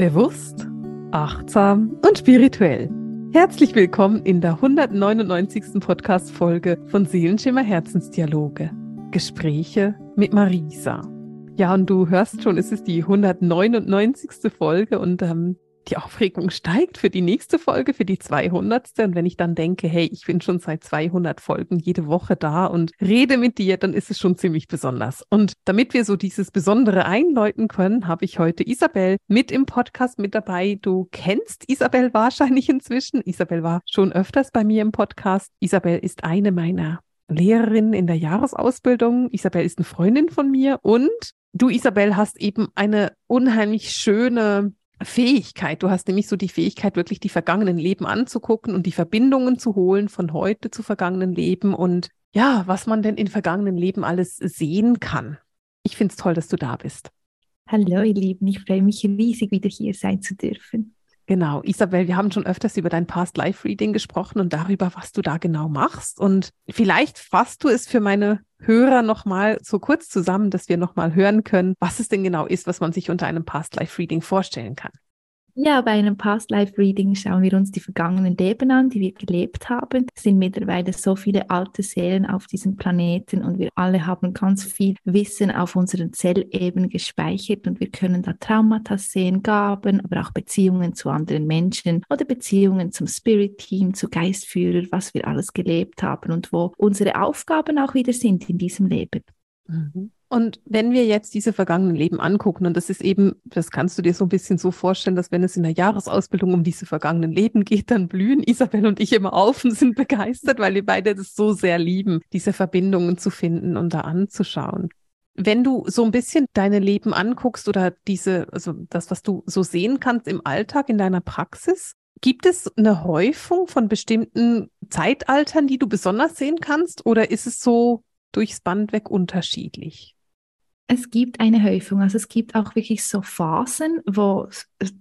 Bewusst, achtsam und spirituell. Herzlich willkommen in der 199. Podcast-Folge von Seelenschimmer Herzensdialoge. Gespräche mit Marisa. Ja, und du hörst schon, es ist die 199. Folge und ähm, die Aufregung steigt für die nächste Folge, für die 200. Und wenn ich dann denke, hey, ich bin schon seit 200 Folgen jede Woche da und rede mit dir, dann ist es schon ziemlich besonders. Und damit wir so dieses Besondere einläuten können, habe ich heute Isabel mit im Podcast mit dabei. Du kennst Isabel wahrscheinlich inzwischen. Isabel war schon öfters bei mir im Podcast. Isabel ist eine meiner Lehrerinnen in der Jahresausbildung. Isabel ist eine Freundin von mir und du, Isabel, hast eben eine unheimlich schöne Fähigkeit. Du hast nämlich so die Fähigkeit, wirklich die vergangenen Leben anzugucken und die Verbindungen zu holen von heute zu vergangenen Leben und ja, was man denn in vergangenen Leben alles sehen kann. Ich finde es toll, dass du da bist. Hallo, ihr Lieben. Ich freue mich riesig, wieder hier sein zu dürfen. Genau, Isabel, wir haben schon öfters über dein Past Life Reading gesprochen und darüber, was du da genau machst. Und vielleicht fasst du es für meine Hörer nochmal so kurz zusammen, dass wir nochmal hören können, was es denn genau ist, was man sich unter einem Past Life Reading vorstellen kann. Ja, bei einem Past Life Reading schauen wir uns die vergangenen Leben an, die wir gelebt haben. Es sind mittlerweile so viele alte Seelen auf diesem Planeten und wir alle haben ganz viel Wissen auf unseren Zellebenen gespeichert und wir können da Traumata sehen, Gaben, aber auch Beziehungen zu anderen Menschen oder Beziehungen zum Spirit Team, zu Geistführer, was wir alles gelebt haben und wo unsere Aufgaben auch wieder sind in diesem Leben. Mhm. Und wenn wir jetzt diese vergangenen Leben angucken, und das ist eben, das kannst du dir so ein bisschen so vorstellen, dass wenn es in der Jahresausbildung um diese vergangenen Leben geht, dann blühen Isabel und ich immer auf und sind begeistert, weil wir beide das so sehr lieben, diese Verbindungen zu finden und da anzuschauen. Wenn du so ein bisschen deine Leben anguckst oder diese, also das, was du so sehen kannst im Alltag, in deiner Praxis, Gibt es eine Häufung von bestimmten Zeitaltern, die du besonders sehen kannst, oder ist es so durchs Band weg unterschiedlich? Es gibt eine Häufung, also es gibt auch wirklich so Phasen, wo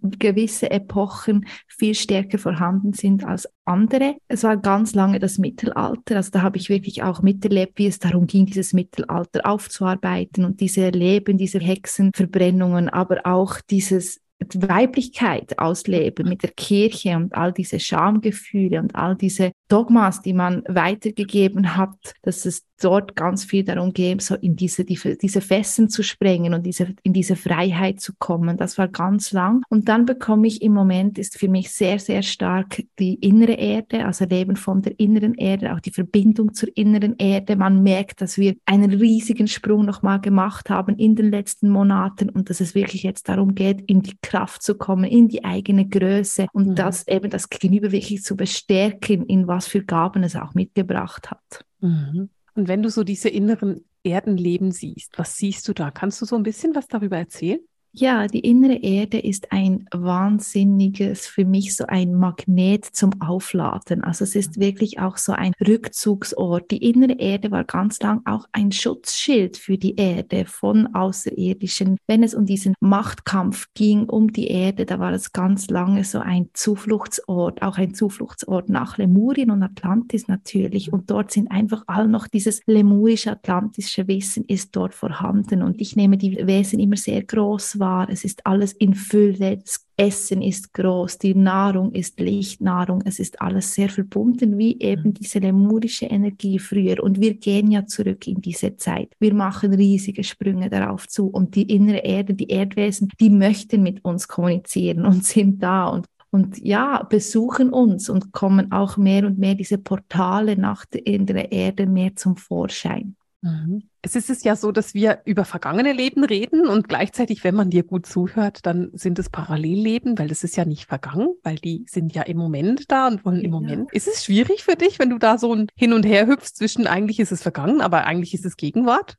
gewisse Epochen viel stärker vorhanden sind als andere. Es war ganz lange das Mittelalter, also da habe ich wirklich auch miterlebt, wie es darum ging, dieses Mittelalter aufzuarbeiten und diese Leben, diese Hexenverbrennungen, aber auch dieses Weiblichkeit ausleben mit der Kirche und all diese Schamgefühle und all diese Dogmas, die man weitergegeben hat, dass es dort ganz viel darum geht, so in diese, die, diese Fessen zu sprengen und diese, in diese Freiheit zu kommen. Das war ganz lang. Und dann bekomme ich im Moment, ist für mich sehr, sehr stark die innere Erde, also Leben von der inneren Erde, auch die Verbindung zur inneren Erde. Man merkt, dass wir einen riesigen Sprung nochmal gemacht haben in den letzten Monaten und dass es wirklich jetzt darum geht, in die Kraft zu kommen, in die eigene Größe und mhm. das eben das Gegenüber wirklich zu bestärken, in was für Gaben es auch mitgebracht hat. Mhm. Und wenn du so diese inneren Erdenleben siehst, was siehst du da? Kannst du so ein bisschen was darüber erzählen? Ja, die innere Erde ist ein wahnsinniges, für mich so ein Magnet zum Aufladen. Also es ist wirklich auch so ein Rückzugsort. Die innere Erde war ganz lang auch ein Schutzschild für die Erde von Außerirdischen. Wenn es um diesen Machtkampf ging um die Erde, da war es ganz lange so ein Zufluchtsort, auch ein Zufluchtsort nach Lemurien und Atlantis natürlich. Und dort sind einfach all noch dieses lemurische-atlantische Wissen ist dort vorhanden. Und ich nehme die Wesen immer sehr groß wahr, es ist alles in Fülle, das Essen ist groß, die Nahrung ist Lichtnahrung, es ist alles sehr verbunden, wie eben diese lemurische Energie früher. Und wir gehen ja zurück in diese Zeit. Wir machen riesige Sprünge darauf zu und die innere Erde, die Erdwesen, die möchten mit uns kommunizieren und sind da und und ja, besuchen uns und kommen auch mehr und mehr diese Portale nach der inneren Erde mehr zum Vorschein. Mhm. Es ist es ja so, dass wir über vergangene Leben reden und gleichzeitig, wenn man dir gut zuhört, dann sind es Parallelleben, weil das ist ja nicht vergangen, weil die sind ja im Moment da und wollen im ja. Moment. Ist es schwierig für dich, wenn du da so ein Hin und Her hüpfst zwischen eigentlich ist es vergangen, aber eigentlich ist es Gegenwart?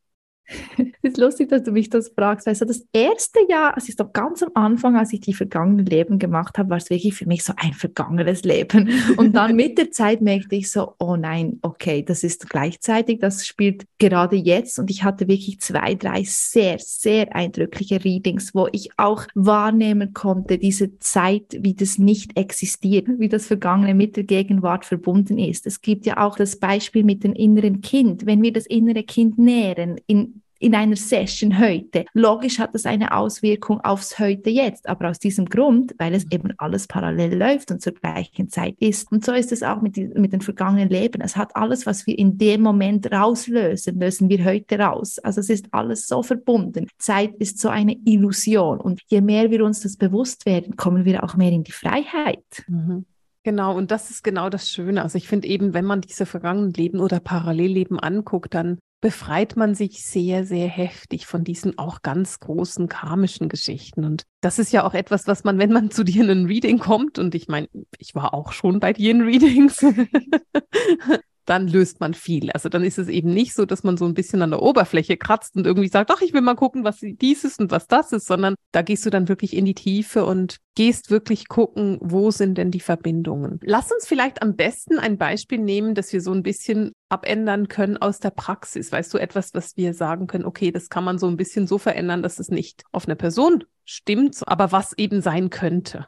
Es ist lustig, dass du mich das fragst. Also das erste Jahr, es ist doch ganz am Anfang, als ich die vergangenen Leben gemacht habe, war es wirklich für mich so ein vergangenes Leben. Und dann mit der Zeit merkte ich so, oh nein, okay, das ist gleichzeitig, das spielt gerade jetzt. Und ich hatte wirklich zwei, drei sehr, sehr eindrückliche Readings, wo ich auch wahrnehmen konnte, diese Zeit, wie das nicht existiert, wie das Vergangene mit der Gegenwart verbunden ist. Es gibt ja auch das Beispiel mit dem inneren Kind. Wenn wir das innere Kind nähren, in in einer Session heute. Logisch hat das eine Auswirkung aufs Heute jetzt, aber aus diesem Grund, weil es eben alles parallel läuft und zur gleichen Zeit ist. Und so ist es auch mit, die, mit den vergangenen Leben. Es hat alles, was wir in dem Moment rauslösen, lösen wir heute raus. Also es ist alles so verbunden. Zeit ist so eine Illusion. Und je mehr wir uns das bewusst werden, kommen wir auch mehr in die Freiheit. Mhm. Genau, und das ist genau das Schöne. Also ich finde eben, wenn man diese vergangenen Leben oder Parallelleben anguckt, dann befreit man sich sehr, sehr heftig von diesen auch ganz großen karmischen Geschichten. Und das ist ja auch etwas, was man, wenn man zu dir in ein Reading kommt, und ich meine, ich war auch schon bei dir in Readings, dann löst man viel. Also dann ist es eben nicht so, dass man so ein bisschen an der Oberfläche kratzt und irgendwie sagt, ach, ich will mal gucken, was dies ist und was das ist, sondern da gehst du dann wirklich in die Tiefe und gehst wirklich gucken, wo sind denn die Verbindungen. Lass uns vielleicht am besten ein Beispiel nehmen, dass wir so ein bisschen abändern können aus der Praxis. Weißt du, etwas, was wir sagen können, okay, das kann man so ein bisschen so verändern, dass es nicht auf eine Person stimmt, aber was eben sein könnte.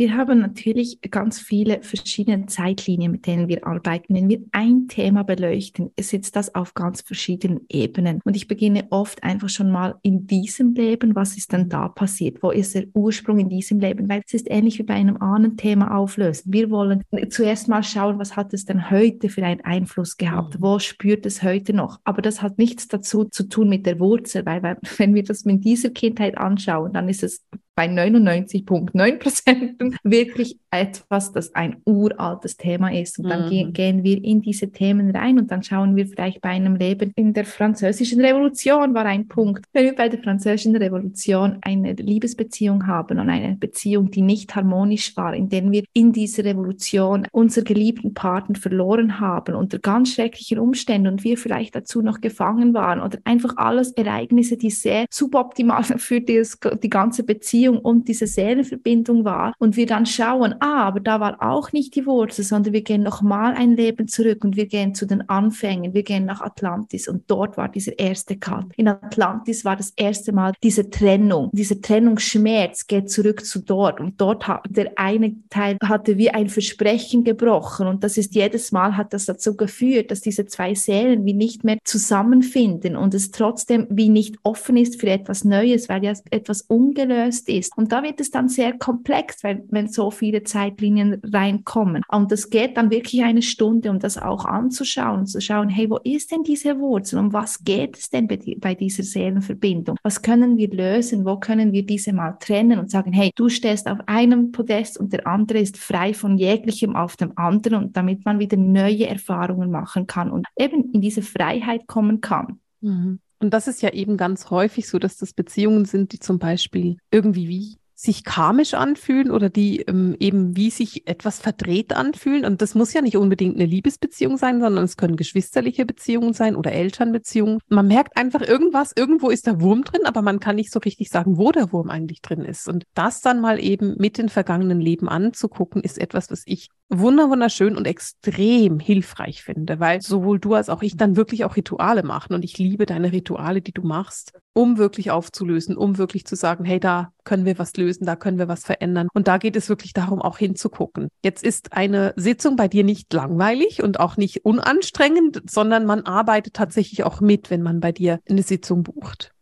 Wir haben natürlich ganz viele verschiedene Zeitlinien, mit denen wir arbeiten. Wenn wir ein Thema beleuchten, sitzt das auf ganz verschiedenen Ebenen. Und ich beginne oft einfach schon mal in diesem Leben, was ist denn da passiert? Wo ist der Ursprung in diesem Leben? Weil es ist ähnlich wie bei einem Ahnenthema auflösen. Wir wollen zuerst mal schauen, was hat es denn heute für einen Einfluss gehabt? Mhm. Wo spürt es heute noch? Aber das hat nichts dazu zu tun mit der Wurzel, weil wenn wir das mit dieser Kindheit anschauen, dann ist es bei 99,9 Prozent wirklich etwas, das ein uraltes Thema ist. Und dann mhm. gehen wir in diese Themen rein und dann schauen wir vielleicht bei einem Leben in der französischen Revolution war ein Punkt. Wenn wir bei der französischen Revolution eine Liebesbeziehung haben und eine Beziehung, die nicht harmonisch war, in der wir in dieser Revolution unseren geliebten Partner verloren haben unter ganz schrecklichen Umständen und wir vielleicht dazu noch gefangen waren oder einfach alles Ereignisse, die sehr suboptimal für die, die ganze Beziehung Beziehung und diese Seelenverbindung war und wir dann schauen, ah, aber da war auch nicht die Wurzel, sondern wir gehen nochmal ein Leben zurück und wir gehen zu den Anfängen, wir gehen nach Atlantis und dort war dieser erste Cut. In Atlantis war das erste Mal diese Trennung, dieser Trennungsschmerz geht zurück zu dort und dort hat der eine Teil hatte wie ein Versprechen gebrochen und das ist jedes Mal hat das dazu geführt, dass diese zwei Seelen wie nicht mehr zusammenfinden und es trotzdem wie nicht offen ist für etwas Neues, weil ja etwas ungelöst ist ist. Und da wird es dann sehr komplex, weil, wenn so viele Zeitlinien reinkommen. Und das geht dann wirklich eine Stunde, um das auch anzuschauen, zu schauen, hey, wo ist denn diese Wurzel? Um was geht es denn bei, bei dieser Seelenverbindung? Was können wir lösen? Wo können wir diese mal trennen und sagen, hey, du stehst auf einem Podest und der andere ist frei von jeglichem auf dem anderen und damit man wieder neue Erfahrungen machen kann und eben in diese Freiheit kommen kann. Mhm. Und das ist ja eben ganz häufig so, dass das Beziehungen sind, die zum Beispiel irgendwie wie sich karmisch anfühlen oder die ähm, eben wie sich etwas verdreht anfühlen. Und das muss ja nicht unbedingt eine Liebesbeziehung sein, sondern es können geschwisterliche Beziehungen sein oder Elternbeziehungen. Man merkt einfach irgendwas, irgendwo ist der Wurm drin, aber man kann nicht so richtig sagen, wo der Wurm eigentlich drin ist. Und das dann mal eben mit den vergangenen Leben anzugucken, ist etwas, was ich wunderschön und extrem hilfreich finde, weil sowohl du als auch ich dann wirklich auch Rituale machen und ich liebe deine Rituale, die du machst, um wirklich aufzulösen, um wirklich zu sagen, hey, da können wir was lösen, da können wir was verändern. Und da geht es wirklich darum, auch hinzugucken. Jetzt ist eine Sitzung bei dir nicht langweilig und auch nicht unanstrengend, sondern man arbeitet tatsächlich auch mit, wenn man bei dir eine Sitzung bucht.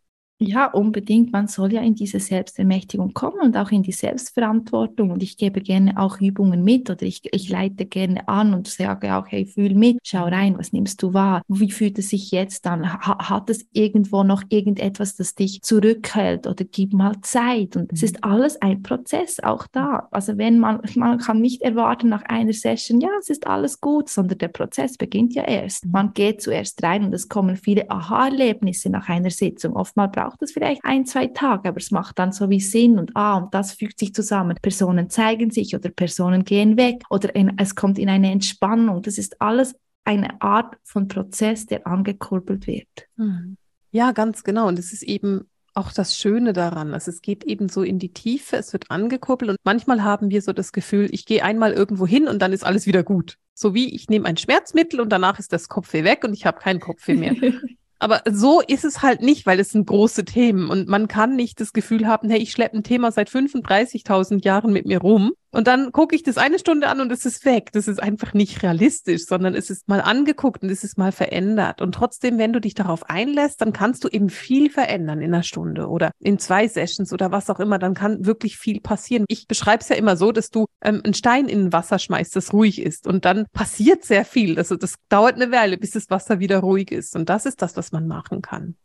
Ja, unbedingt. Man soll ja in diese Selbstermächtigung kommen und auch in die Selbstverantwortung. Und ich gebe gerne auch Übungen mit oder ich, ich leite gerne an und sage auch, hey, fühl mit, schau rein, was nimmst du wahr? Wie fühlt es sich jetzt an? Ha hat es irgendwo noch irgendetwas, das dich zurückhält oder gib mal Zeit? Und es ist mhm. alles ein Prozess, auch da. Also wenn man, man kann nicht erwarten nach einer Session, ja, es ist alles gut, sondern der Prozess beginnt ja erst. Mhm. Man geht zuerst rein und es kommen viele Aha-Erlebnisse nach einer Sitzung. Oftmals braucht braucht es vielleicht ein, zwei Tage, aber es macht dann so wie Sinn und ah, und das fügt sich zusammen. Personen zeigen sich oder Personen gehen weg oder in, es kommt in eine Entspannung. Das ist alles eine Art von Prozess, der angekurbelt wird. Mhm. Ja, ganz genau. Und es ist eben auch das Schöne daran. Also es geht eben so in die Tiefe, es wird angekurbelt und manchmal haben wir so das Gefühl, ich gehe einmal irgendwo hin und dann ist alles wieder gut. So wie ich nehme ein Schmerzmittel und danach ist das Kopfweh weg und ich habe keinen Kopfweh mehr. Aber so ist es halt nicht, weil es sind große Themen. Und man kann nicht das Gefühl haben, hey, ich schleppe ein Thema seit 35.000 Jahren mit mir rum Und dann gucke ich das eine Stunde an und es ist weg. Das ist einfach nicht realistisch, sondern es ist mal angeguckt und es ist mal verändert. Und trotzdem, wenn du dich darauf einlässt, dann kannst du eben viel verändern in einer Stunde oder in zwei Sessions oder was auch immer. Dann kann wirklich viel passieren. Ich beschreibe es ja immer so, dass du ähm, einen Stein in Wasser schmeißt, das ruhig ist. Und dann passiert sehr viel. Also das dauert eine Weile, bis das Wasser wieder ruhig ist. Und das ist das, was man machen kann.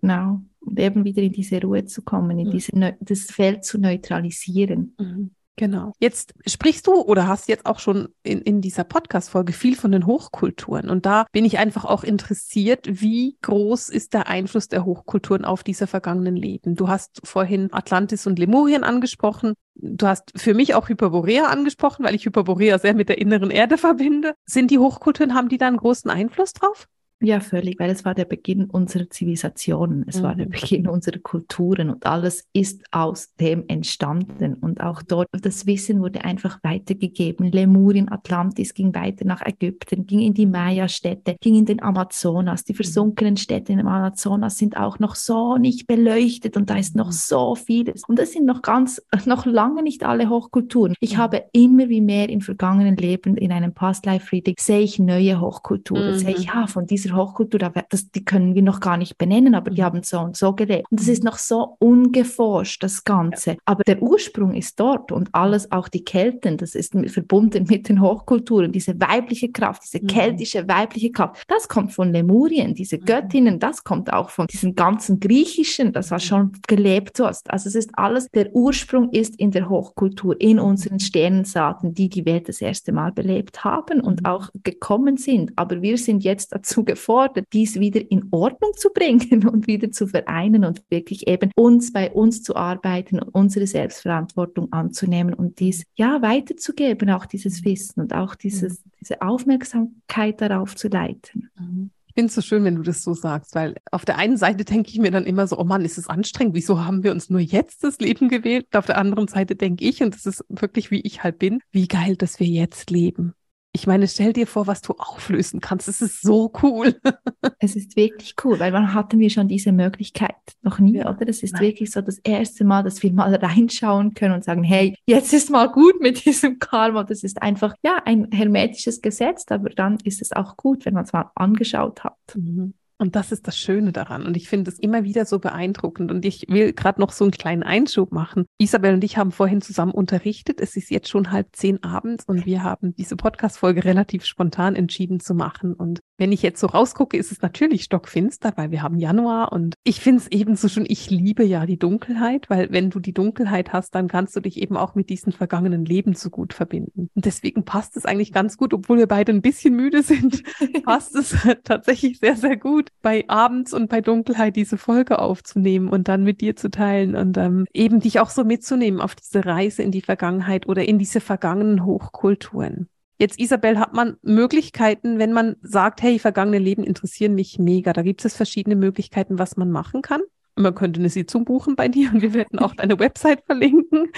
Genau. Und eben wieder in diese Ruhe zu kommen, in mhm. diese das Feld zu neutralisieren. Mhm. Genau. Jetzt sprichst du oder hast jetzt auch schon in, in dieser Podcast-Folge viel von den Hochkulturen. Und da bin ich einfach auch interessiert, wie groß ist der Einfluss der Hochkulturen auf diese vergangenen Leben? Du hast vorhin Atlantis und Lemurien angesprochen. Du hast für mich auch Hyperborea angesprochen, weil ich Hyperborea sehr mit der inneren Erde verbinde. Sind die Hochkulturen, haben die da einen großen Einfluss drauf? Ja, völlig, weil es war der Beginn unserer Zivilisationen, es mhm. war der mhm. Beginn unserer Kulturen und alles ist aus dem entstanden. Und auch dort, das Wissen wurde einfach weitergegeben. Lemurien, Atlantis ging weiter nach Ägypten, ging in die Maya-Städte, ging in den Amazonas. Die mhm. versunkenen Städte in dem Amazonas sind auch noch so nicht beleuchtet und da ist noch mhm. so vieles. Und das sind noch ganz, noch lange nicht alle Hochkulturen. Ich habe immer wie mehr in vergangenen Leben in einem Past-Life-Reading sehe ich neue Hochkulturen, mhm. sehe ich, ja, von dieser Hochkultur, das, die können wir noch gar nicht benennen, aber die mhm. haben so und so gelebt. Und das ist noch so ungeforscht, das Ganze. Ja. Aber der Ursprung ist dort und alles, auch die Kelten, das ist verbunden mit den Hochkulturen, diese weibliche Kraft, diese mhm. keltische weibliche Kraft, das kommt von Lemurien, diese mhm. Göttinnen, das kommt auch von diesem ganzen Griechischen, das war schon gelebt hast. Also es ist alles, der Ursprung ist in der Hochkultur, in unseren Sternensaaten, die die Welt das erste Mal belebt haben und auch gekommen sind. Aber wir sind jetzt dazu gefordert, dies wieder in Ordnung zu bringen und wieder zu vereinen und wirklich eben uns bei uns zu arbeiten und unsere Selbstverantwortung anzunehmen und dies ja weiterzugeben, auch dieses Wissen und auch dieses, diese Aufmerksamkeit darauf zu leiten. Mhm. Ich finde es so schön, wenn du das so sagst, weil auf der einen Seite denke ich mir dann immer so, oh Mann, ist es anstrengend, wieso haben wir uns nur jetzt das Leben gewählt? auf der anderen Seite denke ich, und das ist wirklich wie ich halt bin, wie geil, dass wir jetzt leben. Ich meine, stell dir vor, was du auflösen kannst. Es ist so cool. es ist wirklich cool, weil wann hatten wir schon diese Möglichkeit? Noch nie, ja. oder? Es ist Nein. wirklich so das erste Mal, dass wir mal reinschauen können und sagen, hey, jetzt ist mal gut mit diesem Karma. Das ist einfach, ja, ein hermetisches Gesetz, aber dann ist es auch gut, wenn man es mal angeschaut hat. Mhm. Und das ist das Schöne daran. Und ich finde es immer wieder so beeindruckend. Und ich will gerade noch so einen kleinen Einschub machen. Isabel und ich haben vorhin zusammen unterrichtet. Es ist jetzt schon halb zehn abends und wir haben diese Podcast-Folge relativ spontan entschieden zu machen. Und wenn ich jetzt so rausgucke, ist es natürlich stockfinster, weil wir haben Januar und ich finde es ebenso schon, ich liebe ja die Dunkelheit, weil wenn du die Dunkelheit hast, dann kannst du dich eben auch mit diesen vergangenen Leben so gut verbinden. Und deswegen passt es eigentlich ganz gut, obwohl wir beide ein bisschen müde sind, passt es tatsächlich sehr, sehr gut, bei abends und bei Dunkelheit diese Folge aufzunehmen und dann mit dir zu teilen und ähm, eben dich auch so mitzunehmen auf diese Reise in die Vergangenheit oder in diese vergangenen Hochkulturen. Jetzt, Isabel, hat man Möglichkeiten, wenn man sagt, hey, vergangene Leben interessieren mich mega. Da gibt es verschiedene Möglichkeiten, was man machen kann. Man könnte eine Sitzung buchen bei dir und wir werden auch deine Website verlinken.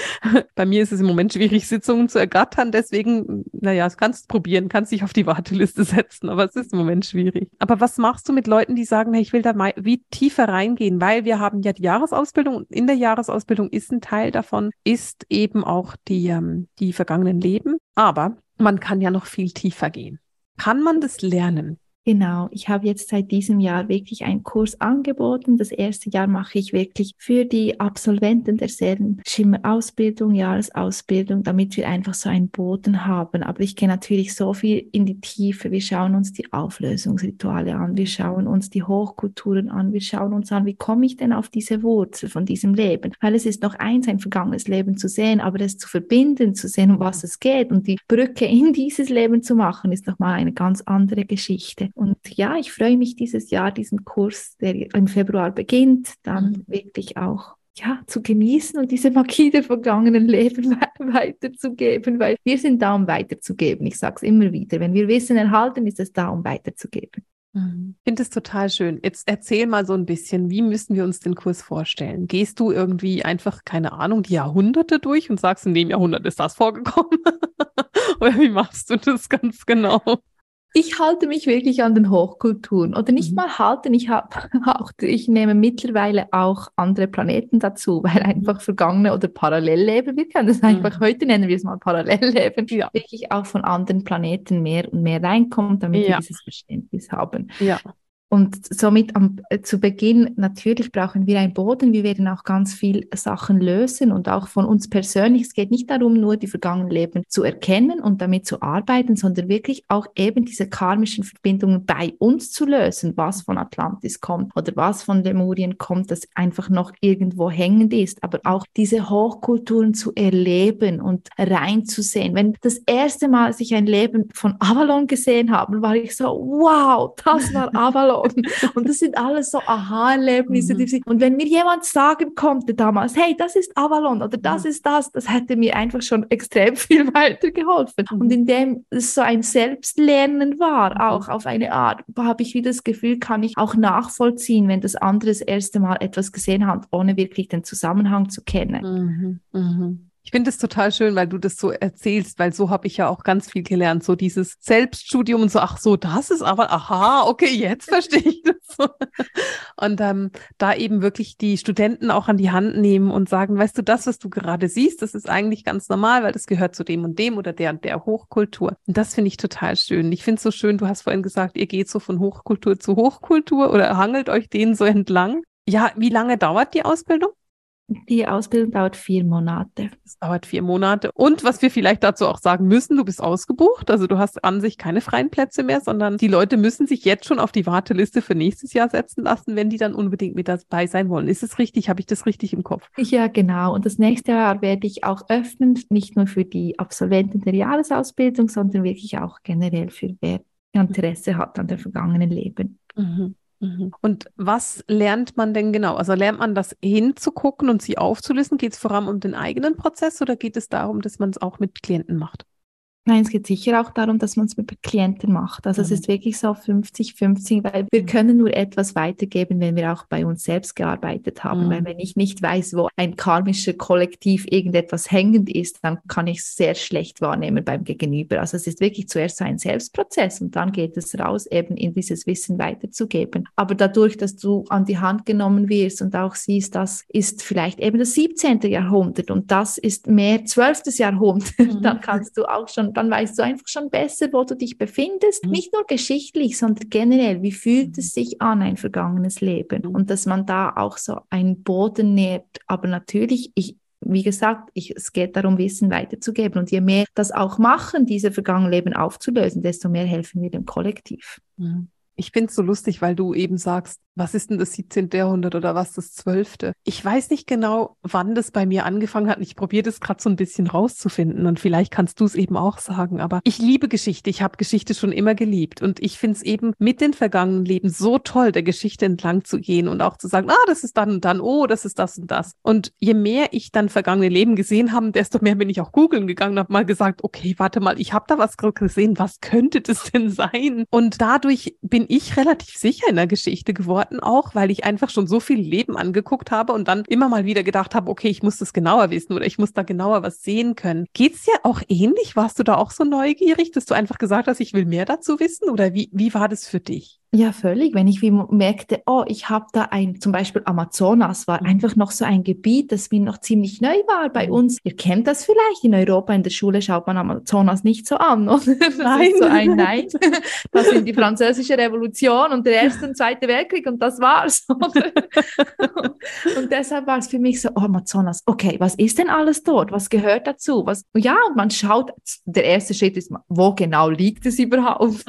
bei mir ist es im Moment schwierig, Sitzungen zu ergattern. Deswegen, naja, es kannst probieren, kannst dich auf die Warteliste setzen, aber es ist im Moment schwierig. Aber was machst du mit Leuten, die sagen, hey, ich will da mal wie tiefer reingehen? Weil wir haben ja die Jahresausbildung und in der Jahresausbildung ist ein Teil davon, ist eben auch die, ähm, die vergangenen Leben. Aber man kann ja noch viel tiefer gehen. Kann man das lernen? Genau, ich habe jetzt seit diesem Jahr wirklich einen Kurs angeboten. Das erste Jahr mache ich wirklich für die Absolventen derselben Schimmerausbildung, Jahresausbildung, damit wir einfach so einen Boden haben. Aber ich gehe natürlich so viel in die Tiefe. Wir schauen uns die Auflösungsrituale an, wir schauen uns die Hochkulturen an, wir schauen uns an, wie komme ich denn auf diese Wurzel von diesem Leben? Weil es ist noch eins, ein vergangenes Leben zu sehen, aber es zu verbinden, zu sehen, um was es geht und die Brücke in dieses Leben zu machen, ist nochmal eine ganz andere Geschichte. Und ja, ich freue mich dieses Jahr, diesen Kurs, der im Februar beginnt, dann mhm. wirklich auch ja, zu genießen und diese Magie der vergangenen Leben weiterzugeben, weil wir sind da, um weiterzugeben. Ich sage es immer wieder. Wenn wir Wissen erhalten, ist es da, um weiterzugeben. Mhm. Ich finde es total schön. Jetzt erzähl mal so ein bisschen, wie müssen wir uns den Kurs vorstellen? Gehst du irgendwie einfach, keine Ahnung, die Jahrhunderte durch und sagst, in dem Jahrhundert ist das vorgekommen? Oder wie machst du das ganz genau? Ich halte mich wirklich an den Hochkulturen oder nicht mhm. mal halten. Ich habe auch, ich nehme mittlerweile auch andere Planeten dazu, weil mhm. einfach vergangene oder Parallelleben, wir können das einfach mhm. heute nennen wir es mal Parallelleben, ja. wirklich auch von anderen Planeten mehr und mehr reinkommt, damit ja. wir dieses Verständnis haben. Ja. Und somit am, äh, zu Beginn, natürlich brauchen wir einen Boden. Wir werden auch ganz viel Sachen lösen und auch von uns persönlich. Es geht nicht darum, nur die vergangenen Leben zu erkennen und damit zu arbeiten, sondern wirklich auch eben diese karmischen Verbindungen bei uns zu lösen, was von Atlantis kommt oder was von Lemurien kommt, das einfach noch irgendwo hängend ist. Aber auch diese Hochkulturen zu erleben und reinzusehen. Wenn das erste Mal, als ich ein Leben von Avalon gesehen habe, war ich so, wow, das war Avalon. Augen. Und das sind alles so Aha-Erlebnisse. Mhm. Und wenn mir jemand sagen konnte damals, hey, das ist Avalon oder das mhm. ist das, das hätte mir einfach schon extrem viel weitergeholfen. Mhm. Und indem es so ein Selbstlernen war, mhm. auch auf eine Art, habe ich wieder das Gefühl, kann ich auch nachvollziehen, wenn das andere das erste Mal etwas gesehen hat, ohne wirklich den Zusammenhang zu kennen. Ich finde es total schön, weil du das so erzählst, weil so habe ich ja auch ganz viel gelernt. So dieses Selbststudium und so, ach so, das ist aber, aha, okay, jetzt verstehe ich das. Und ähm, da eben wirklich die Studenten auch an die Hand nehmen und sagen, weißt du, das, was du gerade siehst, das ist eigentlich ganz normal, weil das gehört zu dem und dem oder der und der Hochkultur. Und das finde ich total schön. Ich finde es so schön, du hast vorhin gesagt, ihr geht so von Hochkultur zu Hochkultur oder hangelt euch denen so entlang. Ja, wie lange dauert die Ausbildung? Die Ausbildung dauert vier Monate. Es dauert vier Monate. Und was wir vielleicht dazu auch sagen müssen, du bist ausgebucht. Also du hast an sich keine freien Plätze mehr, sondern die Leute müssen sich jetzt schon auf die Warteliste für nächstes Jahr setzen lassen, wenn die dann unbedingt mit dabei sein wollen. Ist es richtig? Habe ich das richtig im Kopf? Ja, genau. Und das nächste Jahr werde ich auch öffnen, nicht nur für die Absolventen der Jahresausbildung, sondern wirklich auch generell für wer Interesse hat an der vergangenen Leben. Mhm. Mhm. Und was lernt man denn genau? Also lernt man das hinzugucken und sie aufzulisten? Geht es vor allem um den eigenen Prozess oder geht es darum, dass man es auch mit Klienten macht? Nein, es geht sicher auch darum, dass man es mit Klienten macht. Also mhm. es ist wirklich so 50-50, weil wir können nur etwas weitergeben, wenn wir auch bei uns selbst gearbeitet haben. Mhm. Weil wenn ich nicht weiß, wo ein karmischer Kollektiv irgendetwas hängend ist, dann kann ich es sehr schlecht wahrnehmen beim Gegenüber. Also es ist wirklich zuerst so ein Selbstprozess und dann geht es raus, eben in dieses Wissen weiterzugeben. Aber dadurch, dass du an die Hand genommen wirst und auch siehst, das ist vielleicht eben das 17. Jahrhundert und das ist mehr 12. Jahrhundert, mhm. dann kannst du auch schon dann weißt du einfach schon besser, wo du dich befindest. Mhm. Nicht nur geschichtlich, sondern generell, wie fühlt es mhm. sich an, ein vergangenes Leben? Mhm. Und dass man da auch so einen Boden nährt. Aber natürlich, ich, wie gesagt, ich, es geht darum, Wissen weiterzugeben. Und je mehr das auch machen, diese vergangenen Leben aufzulösen, desto mehr helfen wir dem Kollektiv. Mhm. Ich finde es so lustig, weil du eben sagst, was ist denn das 17. Jahrhundert oder was das 12.? Ich weiß nicht genau, wann das bei mir angefangen hat. Ich probiere das gerade so ein bisschen rauszufinden und vielleicht kannst du es eben auch sagen. Aber ich liebe Geschichte. Ich habe Geschichte schon immer geliebt und ich finde es eben mit den vergangenen Leben so toll, der Geschichte entlang zu gehen und auch zu sagen, ah, das ist dann und dann, oh, das ist das und das. Und je mehr ich dann vergangene Leben gesehen habe, desto mehr bin ich auch googeln gegangen und habe mal gesagt, okay, warte mal, ich habe da was gesehen. Was könnte das denn sein? Und dadurch bin ich relativ sicher in der Geschichte geworden auch, weil ich einfach schon so viel Leben angeguckt habe und dann immer mal wieder gedacht habe, okay, ich muss das genauer wissen oder ich muss da genauer was sehen können. Geht's dir auch ähnlich? Warst du da auch so neugierig, dass du einfach gesagt hast, ich will mehr dazu wissen oder wie, wie war das für dich? Ja, völlig. Wenn ich wie merkte, oh, ich habe da ein, zum Beispiel Amazonas war mhm. einfach noch so ein Gebiet, das mir noch ziemlich neu war bei uns. Ihr kennt das vielleicht, in Europa in der Schule schaut man Amazonas nicht so an, oder? Das nein. so ein Nein. Das sind die französische Revolution und der erste und zweite Weltkrieg und das war's. Oder? und deshalb war es für mich so, oh, Amazonas, okay, was ist denn alles dort? Was gehört dazu? Was, ja, und man schaut, der erste Schritt ist, wo genau liegt es überhaupt?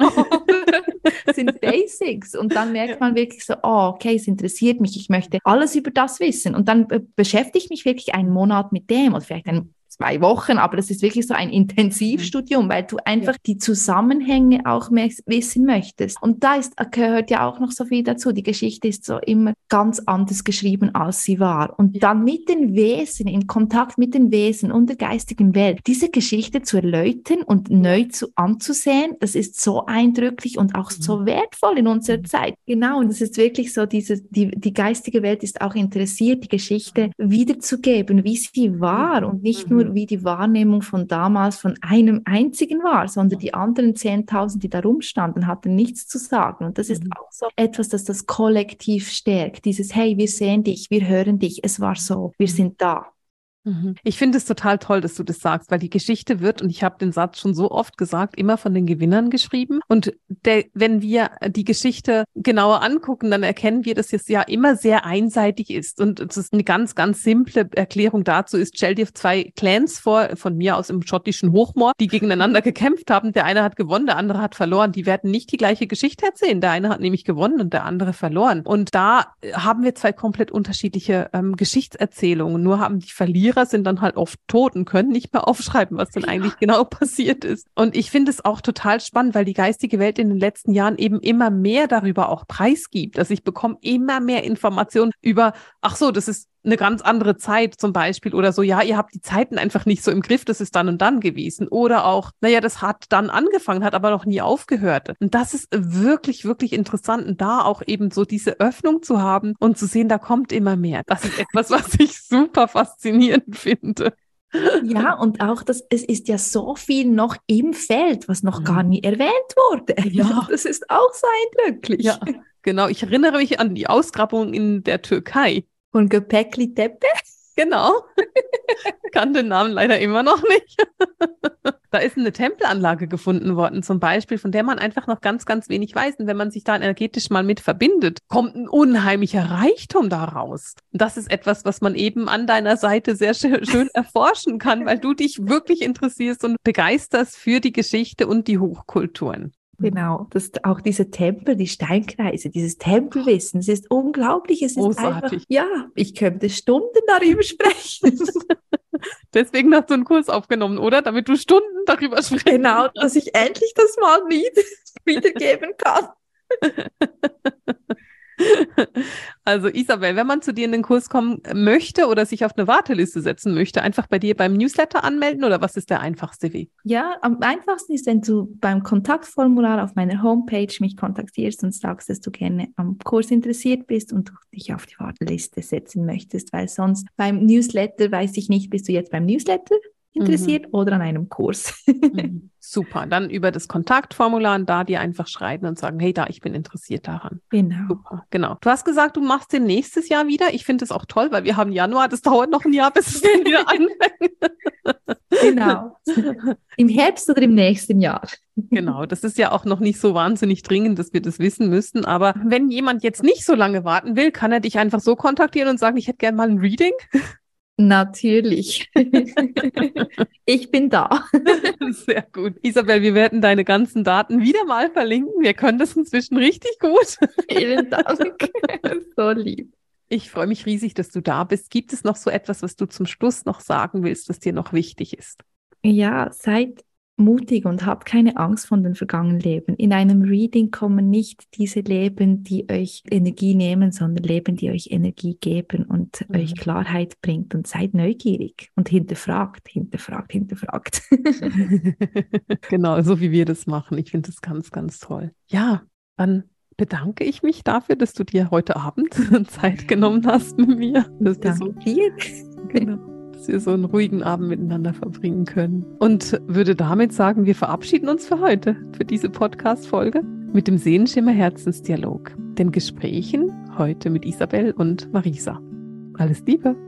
sind Basics. Und dann merkt man wirklich so, oh, okay, es interessiert mich, ich möchte alles über das wissen. Und dann beschäftige ich mich wirklich einen Monat mit dem oder vielleicht einen zwei Wochen, aber das ist wirklich so ein Intensivstudium, mhm. weil du einfach ja. die Zusammenhänge auch mehr wissen möchtest. Und da ist, gehört ja auch noch so viel dazu. Die Geschichte ist so immer ganz anders geschrieben, als sie war. Und dann mit den Wesen, in Kontakt mit den Wesen und der geistigen Welt, diese Geschichte zu erläutern und neu zu anzusehen, das ist so eindrücklich und auch so mhm. wertvoll in unserer mhm. Zeit. Genau, und es ist wirklich so, diese, die, die geistige Welt ist auch interessiert, die Geschichte wiederzugeben, wie sie war und nicht nur nur wie die Wahrnehmung von damals von einem einzigen war, sondern die anderen 10.000, die da rumstanden, hatten nichts zu sagen. Und das ist mhm. auch so etwas, das das Kollektiv stärkt. Dieses, hey, wir sehen dich, wir hören dich, es war so, wir mhm. sind da. Mhm. Ich finde es total toll, dass du das sagst, weil die Geschichte wird, und ich habe den Satz schon so oft gesagt, immer von den Gewinnern geschrieben. Und der, wenn wir die Geschichte genauer angucken, dann erkennen wir, dass es ja immer sehr einseitig ist. Und es ist eine ganz, ganz simple Erklärung dazu ist, stell dir zwei Clans vor, von mir aus im schottischen Hochmoor, die gegeneinander gekämpft haben. Der eine hat gewonnen, der andere hat verloren. Die werden nicht die gleiche Geschichte erzählen. Der eine hat nämlich gewonnen und der andere verloren. Und da haben wir zwei komplett unterschiedliche ähm, Geschichtserzählungen. Nur haben die Verlierer Lehrer sind dann halt oft tot und können nicht mehr aufschreiben, was denn eigentlich genau passiert ist. Und ich finde es auch total spannend, weil die geistige Welt in den letzten Jahren eben immer mehr darüber auch preisgibt. Also ich bekomme immer mehr Informationen über, ach so, das ist eine ganz andere Zeit zum Beispiel oder so, ja, ihr habt die Zeiten einfach nicht so im Griff, das ist dann und dann gewesen. Oder auch, naja, das hat dann angefangen, hat aber noch nie aufgehört. Und das ist wirklich, wirklich interessant, und da auch eben so diese Öffnung zu haben und zu sehen, da kommt immer mehr. Das ist etwas, was ich super faszinierend finde. Ja, und auch das, es ist ja so viel noch im Feld, was noch gar mhm. nie erwähnt wurde. Ja. Das ist auch so eindrücklich. Ja, genau. Ich erinnere mich an die Ausgrabung in der Türkei. Und Göpekli Tepe? Genau. Kann den Namen leider immer noch nicht. da ist eine Tempelanlage gefunden worden, zum Beispiel, von der man einfach noch ganz, ganz wenig weiß. Und wenn man sich da energetisch mal mit verbindet, kommt ein unheimlicher Reichtum daraus. Und das ist etwas, was man eben an deiner Seite sehr schön erforschen kann, weil du dich wirklich interessierst und begeisterst für die Geschichte und die Hochkulturen. Genau, das auch diese Tempel, die Steinkreise, dieses Tempelwissen, es ist unglaublich. Es ist Großartig. einfach, ja, ich könnte Stunden darüber sprechen. Deswegen hast du einen Kurs aufgenommen, oder? Damit du Stunden darüber sprichst. Genau, dass ich endlich das mal wiedergeben kann. Also Isabel, wenn man zu dir in den Kurs kommen möchte oder sich auf eine Warteliste setzen möchte, einfach bei dir beim Newsletter anmelden oder was ist der einfachste Weg? Ja, am einfachsten ist, wenn du beim Kontaktformular auf meiner Homepage mich kontaktierst und sagst, dass du gerne am Kurs interessiert bist und dich auf die Warteliste setzen möchtest, weil sonst beim Newsletter weiß ich nicht, bist du jetzt beim Newsletter interessiert mhm. oder an einem Kurs. mhm. Super. Dann über das Kontaktformular da dir einfach schreiben und sagen, hey, da, ich bin interessiert daran. Genau. Super. Genau. Du hast gesagt, du machst den nächstes Jahr wieder. Ich finde es auch toll, weil wir haben Januar. Das dauert noch ein Jahr, bis es dann wieder anfängt. genau. Im Herbst oder im nächsten Jahr. Genau, das ist ja auch noch nicht so wahnsinnig dringend, dass wir das wissen müssen. Aber wenn jemand jetzt nicht so lange warten will, kann er dich einfach so kontaktieren und sagen, ich hätte gerne mal ein Reading. Natürlich. ich bin da. Sehr gut. Isabel, wir werden deine ganzen Daten wieder mal verlinken. Wir können das inzwischen richtig gut. Vielen Dank. so lieb. Ich freue mich riesig, dass du da bist. Gibt es noch so etwas, was du zum Schluss noch sagen willst, was dir noch wichtig ist? Ja, seit mutig und habt keine Angst von den vergangenen Leben. In einem Reading kommen nicht diese Leben, die euch Energie nehmen, sondern Leben, die euch Energie geben und mhm. euch Klarheit bringt. Und seid neugierig und hinterfragt, hinterfragt, hinterfragt. genau, so wie wir das machen. Ich finde das ganz, ganz toll. Ja, dann bedanke ich mich dafür, dass du dir heute Abend Zeit genommen hast mit mir. Das Danke so, dir. Genau dass wir so einen ruhigen Abend miteinander verbringen können. Und würde damit sagen, wir verabschieden uns für heute, für diese Podcast-Folge mit dem Sehenschimmer Herzensdialog, den Gesprächen heute mit Isabel und Marisa. Alles Liebe!